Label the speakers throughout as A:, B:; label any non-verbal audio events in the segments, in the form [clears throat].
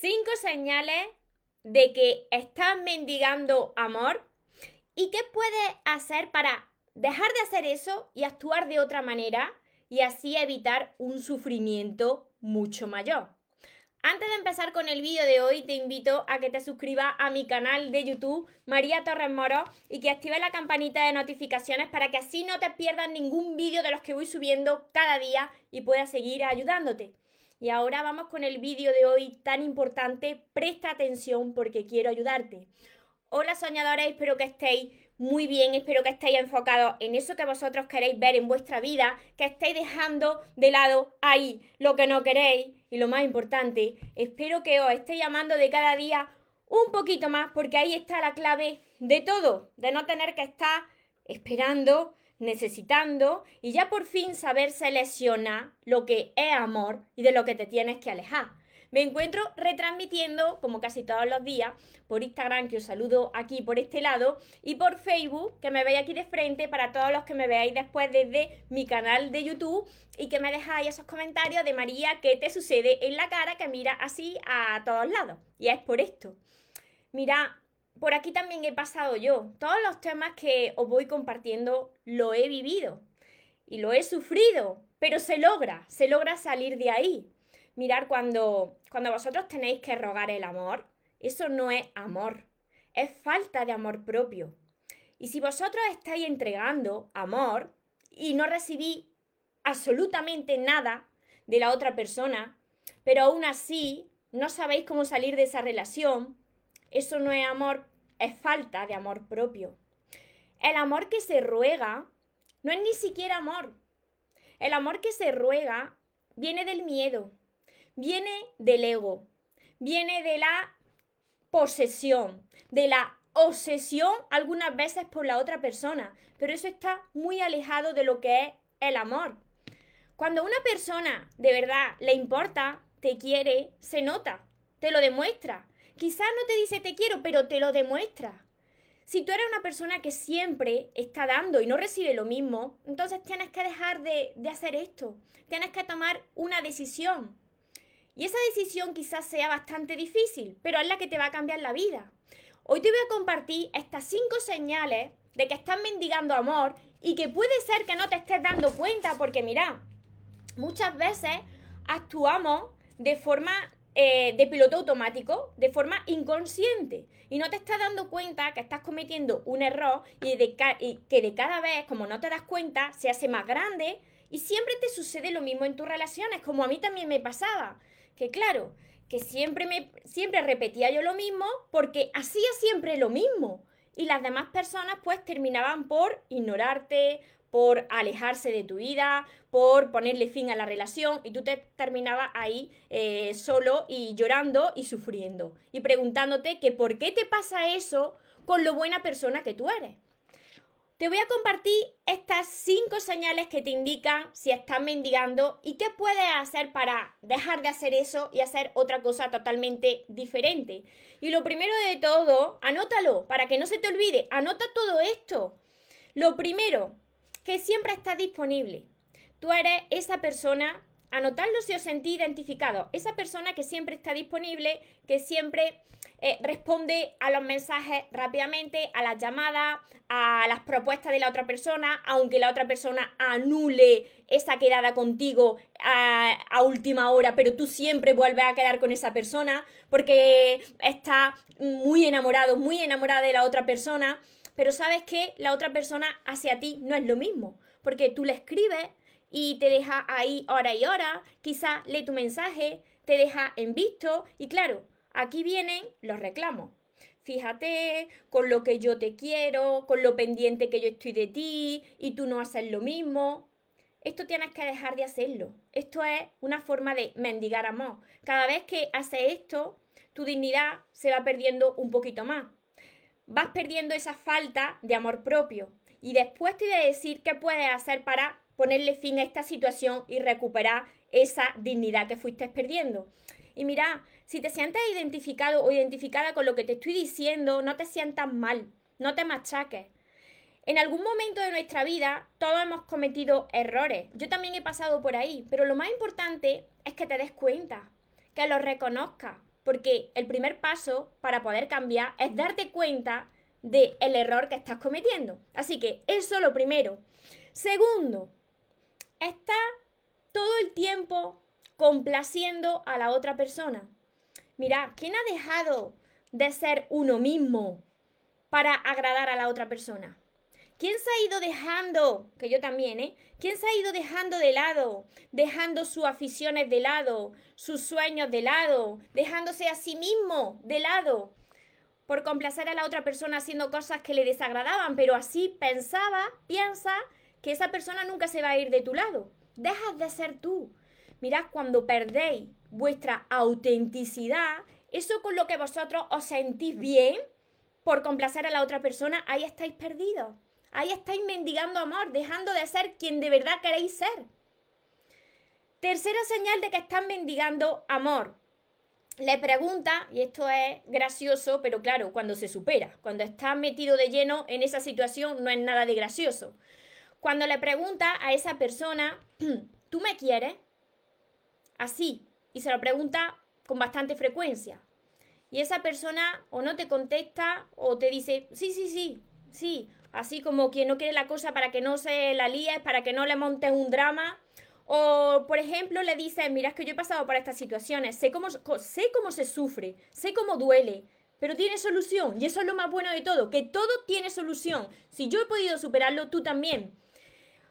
A: Cinco señales de que estás mendigando amor y qué puedes hacer para dejar de hacer eso y actuar de otra manera y así evitar un sufrimiento mucho mayor. Antes de empezar con el vídeo de hoy, te invito a que te suscribas a mi canal de YouTube, María Torres Moro, y que actives la campanita de notificaciones para que así no te pierdas ningún vídeo de los que voy subiendo cada día y puedas seguir ayudándote. Y ahora vamos con el vídeo de hoy tan importante. Presta atención porque quiero ayudarte. Hola soñadores, espero que estéis muy bien, espero que estéis enfocados en eso que vosotros queréis ver en vuestra vida, que estéis dejando de lado ahí lo que no queréis y lo más importante, espero que os esté llamando de cada día un poquito más porque ahí está la clave de todo, de no tener que estar esperando necesitando y ya por fin saber seleccionar lo que es amor y de lo que te tienes que alejar. Me encuentro retransmitiendo, como casi todos los días, por Instagram, que os saludo aquí por este lado, y por Facebook, que me veis aquí de frente, para todos los que me veáis después desde mi canal de YouTube, y que me dejáis esos comentarios de María, ¿qué te sucede en la cara que mira así a todos lados? Y es por esto. Mira, por aquí también he pasado yo. Todos los temas que os voy compartiendo lo he vivido y lo he sufrido, pero se logra, se logra salir de ahí. Mirar cuando, cuando vosotros tenéis que rogar el amor, eso no es amor, es falta de amor propio. Y si vosotros estáis entregando amor y no recibís absolutamente nada de la otra persona, pero aún así no sabéis cómo salir de esa relación, eso no es amor, es falta de amor propio. El amor que se ruega no es ni siquiera amor. El amor que se ruega viene del miedo, viene del ego, viene de la posesión, de la obsesión algunas veces por la otra persona, pero eso está muy alejado de lo que es el amor. Cuando una persona de verdad le importa, te quiere, se nota, te lo demuestra. Quizás no te dice te quiero, pero te lo demuestra. Si tú eres una persona que siempre está dando y no recibe lo mismo, entonces tienes que dejar de, hacer esto. Tienes que tomar una decisión. Y esa decisión quizás sea bastante difícil, pero es la que te va a cambiar la vida. Hoy te voy a compartir estas cinco señales de que estás mendigando amor y que puede ser que no te estés dando cuenta porque mira, muchas veces actuamos de forma eh, de piloto automático de forma inconsciente y no te estás dando cuenta que estás cometiendo un error y, que de cada vez, como no te das cuenta, se hace más grande y siempre te sucede lo mismo en tus relaciones, como a mí también me pasaba. Que claro, que siempre, me, siempre repetía yo lo mismo porque hacía siempre lo mismo. Y las demás personas pues terminaban por ignorarte, por alejarse de tu vida, por ponerle fin a la relación y tú te terminabas ahí eh, solo y llorando y sufriendo y preguntándote que por qué te pasa eso con lo buena persona que tú eres. Te voy a compartir estas cinco señales que te indican si estás mendigando y qué puedes hacer para dejar de hacer eso y hacer otra cosa totalmente diferente. Y lo primero de todo, anótalo para que no se te olvide, anota todo esto. Lo primero, que siempre está disponible. Tú eres esa persona, anotarlo si os sentís identificado, esa persona que siempre está disponible, que siempre eh, responde a los mensajes rápidamente, a las llamadas, a las propuestas de la otra persona, aunque la otra persona anule esa quedada contigo a, a, última hora, pero tú siempre vuelves a quedar con esa persona porque está muy enamorado, muy enamorada de la otra persona pero sabes que la otra persona hacia ti no es lo mismo, porque tú le escribes y te deja ahí hora y hora, quizá lee tu mensaje, te deja en visto y claro, aquí vienen los reclamos. Fíjate con lo que yo te quiero, con lo pendiente que yo estoy de ti y tú no haces lo mismo. Esto tienes que dejar de hacerlo. Esto es una forma de mendigar amor. Cada vez que haces esto, tu dignidad se va perdiendo un poquito más vas perdiendo esa falta de amor propio. Y después te voy a decir qué puedes hacer para ponerle fin a esta situación y recuperar esa dignidad que fuiste perdiendo. Y mira, si te sientes identificado o identificada con lo que te estoy diciendo, no te sientas mal, no te machaques. En algún momento de nuestra vida todos hemos cometido errores. Yo también he pasado por ahí, pero lo más importante es que te des cuenta, que lo reconozcas, porque el primer paso para poder cambiar es darte cuenta del el error que estás cometiendo. Así que eso lo primero. Segundo, está todo el tiempo complaciendo a la otra persona. Mira, ¿quién ha dejado de ser uno mismo para agradar a la otra persona? ¿Quién se ha ido dejando, que yo también, ¿eh? ¿Quién se ha ido dejando de lado, dejando sus aficiones de lado, sus sueños de lado, dejándose a sí mismo de lado, por complacer a la otra persona haciendo cosas que le desagradaban, pero así pensaba, piensa que esa persona nunca se va a ir de tu lado. Dejas de ser tú. Mirad, cuando perdéis vuestra autenticidad, eso con lo que vosotros os sentís bien por complacer a la otra persona, ahí estáis perdidos. Ahí estáis mendigando amor, dejando de ser quien de verdad queréis ser. Tercera señal de que están mendigando amor. Le pregunta, y esto es gracioso, pero claro, cuando se supera, cuando estás metido de lleno en esa situación, no es nada de gracioso. Cuando le pregunta a esa persona, [clears throat] ¿tú me quieres? Así, y se lo pregunta con bastante frecuencia. Y esa persona o no te contesta o te dice, sí, sí, sí, sí, así como quien no quiere la cosa para que no se la líes, para que no le montes un drama. O, por ejemplo, le dices, mira, es que yo he pasado por estas situaciones, sé cómo, sé cómo se sufre, sé cómo duele, pero tiene solución. Y eso es lo más bueno de todo, que todo tiene solución. Si yo he podido superarlo, tú también.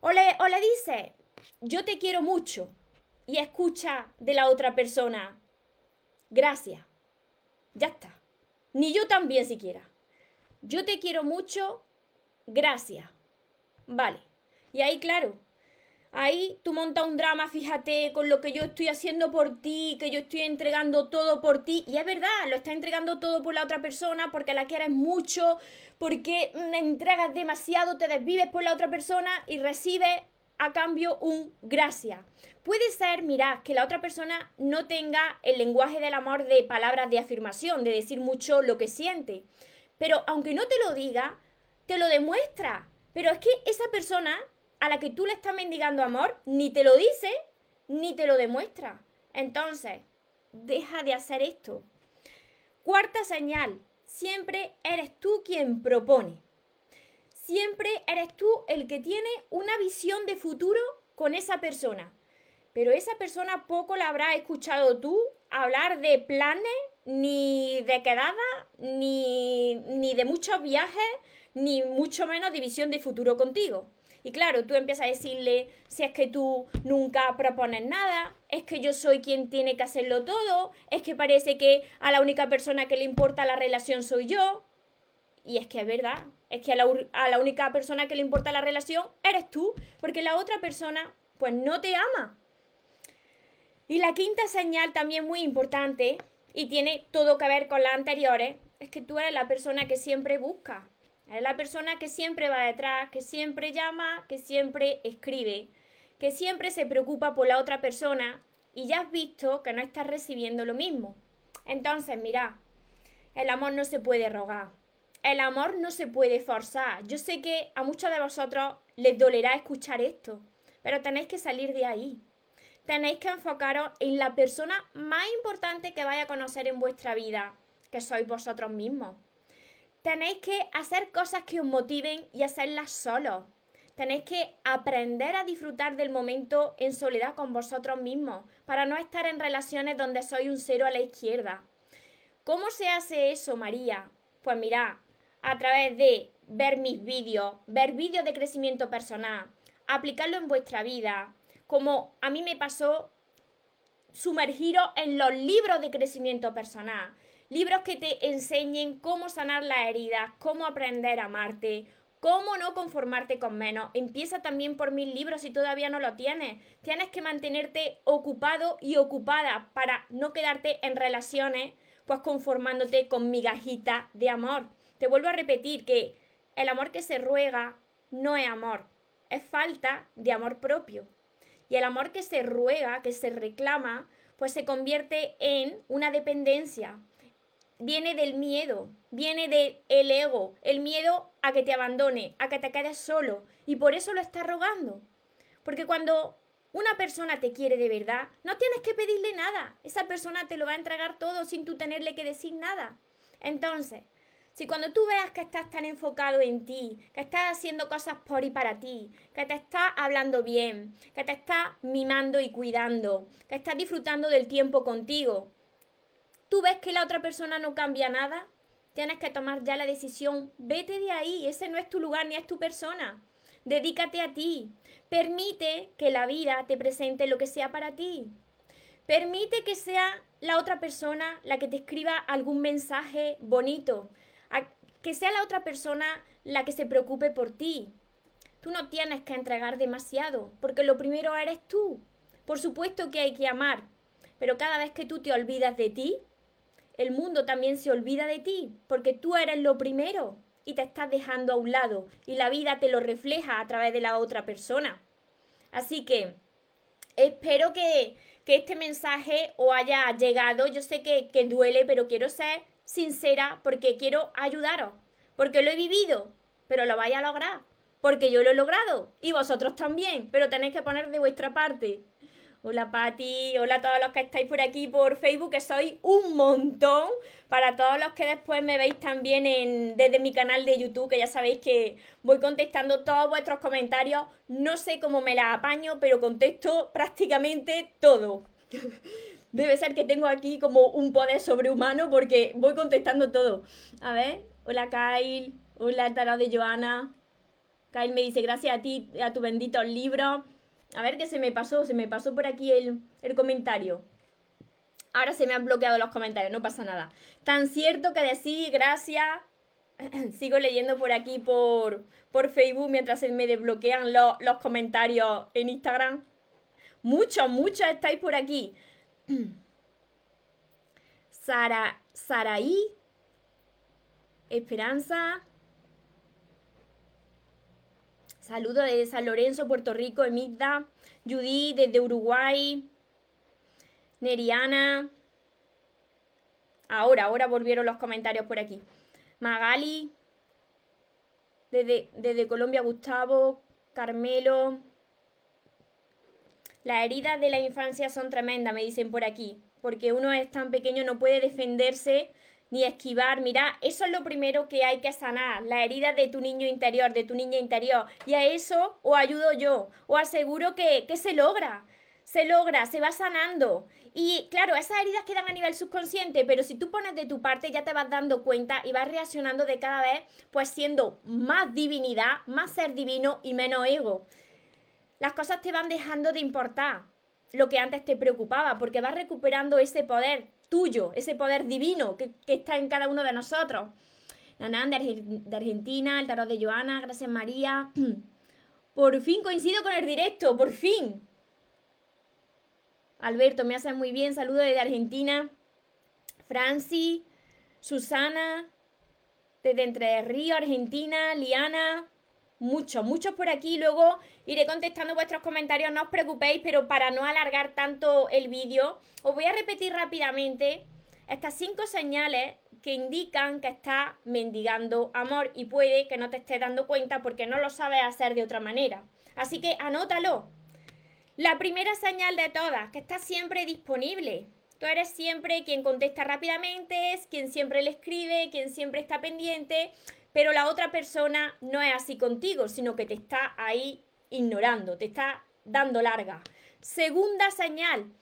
A: O le, o le dices, yo te quiero mucho, y escucha de la otra persona, gracias. Ya está. Ni yo también siquiera. Yo te quiero mucho, gracias. Vale. Y ahí, claro, ahí tú montas un drama, fíjate, con lo que yo estoy haciendo por ti, que yo estoy entregando todo por ti. Y es verdad, lo estás entregando todo por la otra persona porque la quieres mucho, porque me entregas demasiado, te desvives por la otra persona y recibes a cambio un gracias. Puede ser, mirad, que la otra persona no tenga el lenguaje del amor de palabras de afirmación, de decir mucho lo que siente. Pero aunque no te lo diga, te lo demuestra. Pero es que esa persona a la que tú le estás mendigando amor ni te lo dice ni te lo demuestra. Entonces, deja de hacer esto. Cuarta señal, siempre eres tú quien propone. Siempre eres tú el que tiene una visión de futuro con esa persona. Pero esa persona poco la habrá escuchado tú hablar de planes, ni de quedadas, ni, ni de muchos viajes, ni mucho menos división de futuro contigo. Y claro, tú empiezas a decirle, si es que tú nunca propones nada, es que yo soy quien tiene que hacerlo todo, es que parece que a la única persona que le importa la relación soy yo. Y es que es verdad, es que a la, a la única persona que le importa la relación eres tú, porque la otra persona pues no te ama. Y la quinta señal también muy importante, y tiene todo que ver con las anteriores, es que tú eres la persona que siempre busca, es la persona que siempre va detrás, que siempre llama, que siempre escribe, que siempre se preocupa por la otra persona y ya has visto que no estás recibiendo lo mismo. Entonces, mira, el amor no se puede rogar. El amor no se puede forzar. Yo sé que a muchos de vosotros les dolerá escuchar esto, pero tenéis que salir de ahí. Tenéis que enfocaros en la persona más importante que vaya a conocer en vuestra vida, que sois vosotros mismos tenéis que hacer cosas que os motiven y hacerlas solos. Tenéis que aprender a disfrutar del momento en soledad con vosotros mismos para no estar en relaciones donde sois un cero a la izquierda. ¿Cómo se hace eso, María? Pues mirad, a través de ver mis vídeos, ver vídeos de crecimiento personal, aplicarlo en vuestra vida, como a mí me pasó sumergiros en los libros de crecimiento personal, libros que te enseñen cómo sanar las heridas, cómo aprender a amarte, cómo no conformarte con menos. Empieza también por mis libros si todavía no lo tienes. Tienes que mantenerte ocupado y ocupada para no quedarte en relaciones, pues conformándote con migajita de amor. Te vuelvo a repetir que el amor que se ruega no es amor, es falta de amor propio. Y el amor que se ruega, que se reclama, pues se convierte en una dependencia, viene del miedo, viene del ego, el miedo a que te abandone, a que te quedes solo. Y por eso lo estás rogando. Porque cuando una persona te quiere de verdad, no tienes que pedirle nada. Esa persona te lo va a entregar todo sin tú tenerle que decir nada. Entonces, si cuando tú veas que estás tan enfocado en ti, que estás haciendo cosas por y para ti, que te estás hablando bien, que te estás mimando y cuidando, que estás disfrutando del tiempo contigo, tú ves que la otra persona no cambia nada, tienes que tomar ya la decisión, vete de ahí, ese no es tu lugar ni es tu persona. Dedícate a ti. Permite que la vida te presente lo que sea para ti. Permite que sea la otra persona la que te escriba algún mensaje bonito. Que sea la otra persona la que se preocupe por ti. Tú no tienes que entregar demasiado, porque lo primero eres tú. Por supuesto que hay que amar, pero cada vez que tú te olvidas de ti, el mundo también se olvida de ti, porque tú eres lo primero y te estás dejando a un lado y la vida te lo refleja a través de la otra persona. Así que espero que, este mensaje os haya llegado. Yo sé que, que duele, pero quiero ser sincera porque quiero ayudaros, porque lo he vivido, pero lo vais a lograr, porque yo lo he logrado y vosotros también, pero tenéis que poner de vuestra parte. Hola Patti, hola a todos los que estáis por aquí por Facebook, que sois un montón. Para todos los que después me veis también en, desde mi canal de YouTube, que ya sabéis que voy contestando todos vuestros comentarios. No sé cómo me la apaño, pero contesto prácticamente todo. Debe ser que tengo aquí como un poder sobrehumano porque voy contestando todo. A ver, hola Kyle, hola Tarot de Joana. Kyle me dice gracias a ti, a tu bendito libro. A ver qué se me pasó, se me pasó por aquí el, comentario. Ahora se me han bloqueado los comentarios, no pasa nada. Tan cierto que decir gracias. [clears throat] Sigo leyendo por aquí por, por Facebook mientras se me desbloquean los comentarios en Instagram. Muchos, muchos estáis por aquí. [clears throat] Sara, Saraí, Esperanza, Saludos desde San Lorenzo, Puerto Rico, Emigda, Judy desde Uruguay, Neriana. Ahora, ahora volvieron los comentarios por aquí. Magali, desde, desde Colombia, Gustavo, Carmelo. Las heridas de la infancia son tremendas, me dicen por aquí, porque uno es tan pequeño, no puede defenderse ni esquivar. Mira, eso es lo primero que hay que sanar, la herida de tu niño interior, de tu niña interior. Y a eso o ayudo yo, o aseguro que, que se logra, se logra, se va sanando. Y claro, esas heridas quedan a nivel subconsciente, pero si tú pones de tu parte ya te vas dando cuenta y vas reaccionando de cada vez, pues siendo más divinidad, más ser divino y menos ego. Las cosas te van dejando de importar lo que antes te preocupaba, porque vas recuperando ese poder tuyo, ese poder divino que, está en cada uno de nosotros. Nanan de, de Argentina, el tarot de Joana, gracias María. [clears throat] Por fin coincido con el directo, por fin. Alberto, me hace muy bien, saludo desde Argentina. Franci, Susana, desde Entre Ríos, Argentina, Liana, muchos, muchos por aquí. Luego iré contestando vuestros comentarios, no os preocupéis, pero para no alargar tanto el vídeo, os voy a repetir rápidamente estas cinco señales que indican que estás mendigando amor y puede que no te estés dando cuenta porque no lo sabes hacer de otra manera. Así que anótalo. La primera señal de todas, que estás siempre disponible. Tú eres siempre quien contesta rápidamente, es quien siempre le escribe, quien siempre está pendiente pero la otra persona no es así contigo, sino que te está ahí ignorando, te está dando larga. Segunda señal,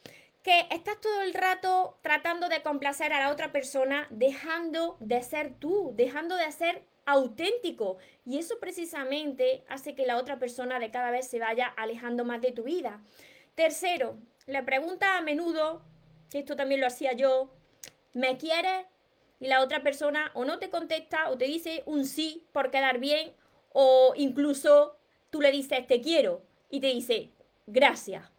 A: que estás todo el rato tratando de complacer a la otra persona, dejando de ser tú, dejando de ser auténtico. Y eso precisamente hace que la otra persona de cada vez se vaya alejando más de tu vida. Tercero, le pregunta a menudo, que esto también lo hacía yo, ¿me quieres? Y la otra persona o no te contesta o te dice un sí por quedar bien o incluso tú le dices te quiero y te dice gracias.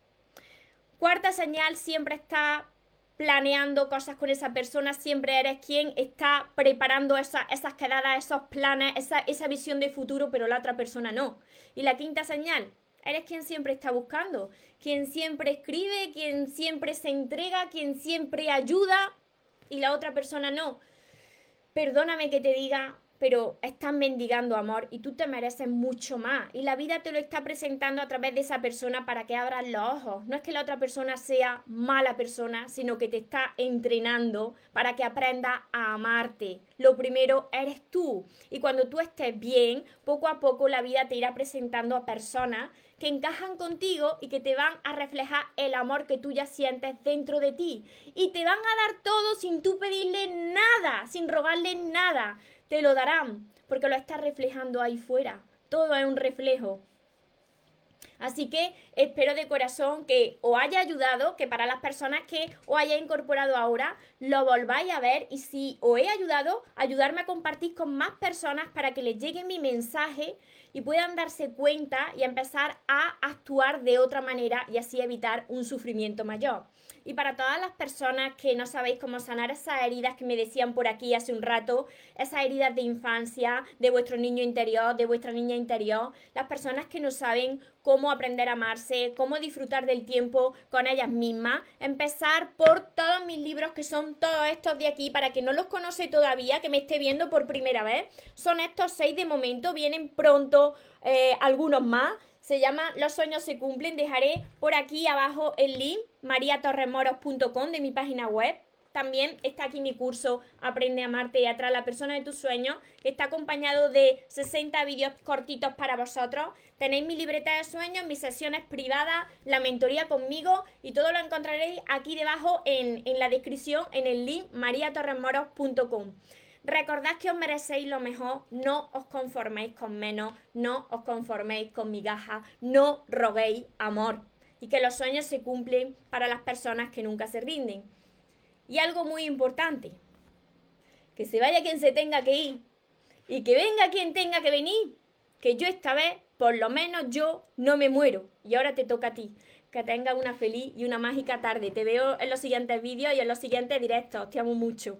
A: Cuarta señal, siempre está planeando cosas con esa persona, siempre eres quien está preparando esas quedadas, esos planes, esa, esa visión de futuro, pero la otra persona no. Y la quinta señal, eres quien siempre está buscando, quien siempre escribe, quien siempre se entrega, quien siempre ayuda y la otra persona no perdóname que te diga, pero estás mendigando amor y tú te mereces mucho más. Y la vida te lo está presentando a través de esa persona para que abras los ojos. No es que la otra persona sea mala persona, sino que te está entrenando para que aprendas a amarte. Lo primero eres tú. Y cuando tú estés bien, poco a poco la vida te irá presentando a personas que encajan contigo y que te van a reflejar el amor que tú ya sientes dentro de ti. Y te van a dar todo sin tú pedirle nada, sin rogarle nada te lo darán, porque lo estás reflejando ahí fuera. Todo es un reflejo. Así que espero de corazón que os haya ayudado, que para las personas que os haya incorporado ahora, lo volváis a ver y si os he ayudado, ayudarme a compartir con más personas para que les llegue mi mensaje y puedan darse cuenta y empezar a actuar de otra manera y así evitar un sufrimiento mayor. Y para todas las personas que no sabéis cómo sanar esas heridas que me decían por aquí hace un rato, esas heridas de infancia, de vuestro niño interior, de vuestra niña interior, las personas que no saben cómo aprender a amarse, cómo disfrutar del tiempo con ellas mismas, empezar por todos mis libros que son todos estos de aquí, para que no los conoce todavía, que me esté viendo por primera vez. Son estos seis de momento, vienen pronto eh, algunos más. Se llama Los sueños se cumplen. Dejaré por aquí abajo el link mariatorremoros.com de mi página web. También está aquí mi curso Aprende a amarte y atraer a la persona de tus sueños, que está acompañado de 60 vídeos cortitos para vosotros. Tenéis mi libreta de sueños, mis sesiones privadas, la mentoría conmigo y todo lo encontraréis aquí debajo en, en la descripción en el link mariatorremoros.com. Recordad que os merecéis lo mejor, no os conforméis con menos, no os conforméis con migajas, no roguéis amor y que los sueños se cumplen para las personas que nunca se rinden. Y algo muy importante, que se vaya quien se tenga que ir y que venga quien tenga que venir, que yo esta vez, por lo menos yo, no me muero. Y ahora te toca a ti. Que tengas una feliz y una mágica tarde. Te veo en los siguientes vídeos y en los siguientes directos. Te amo mucho.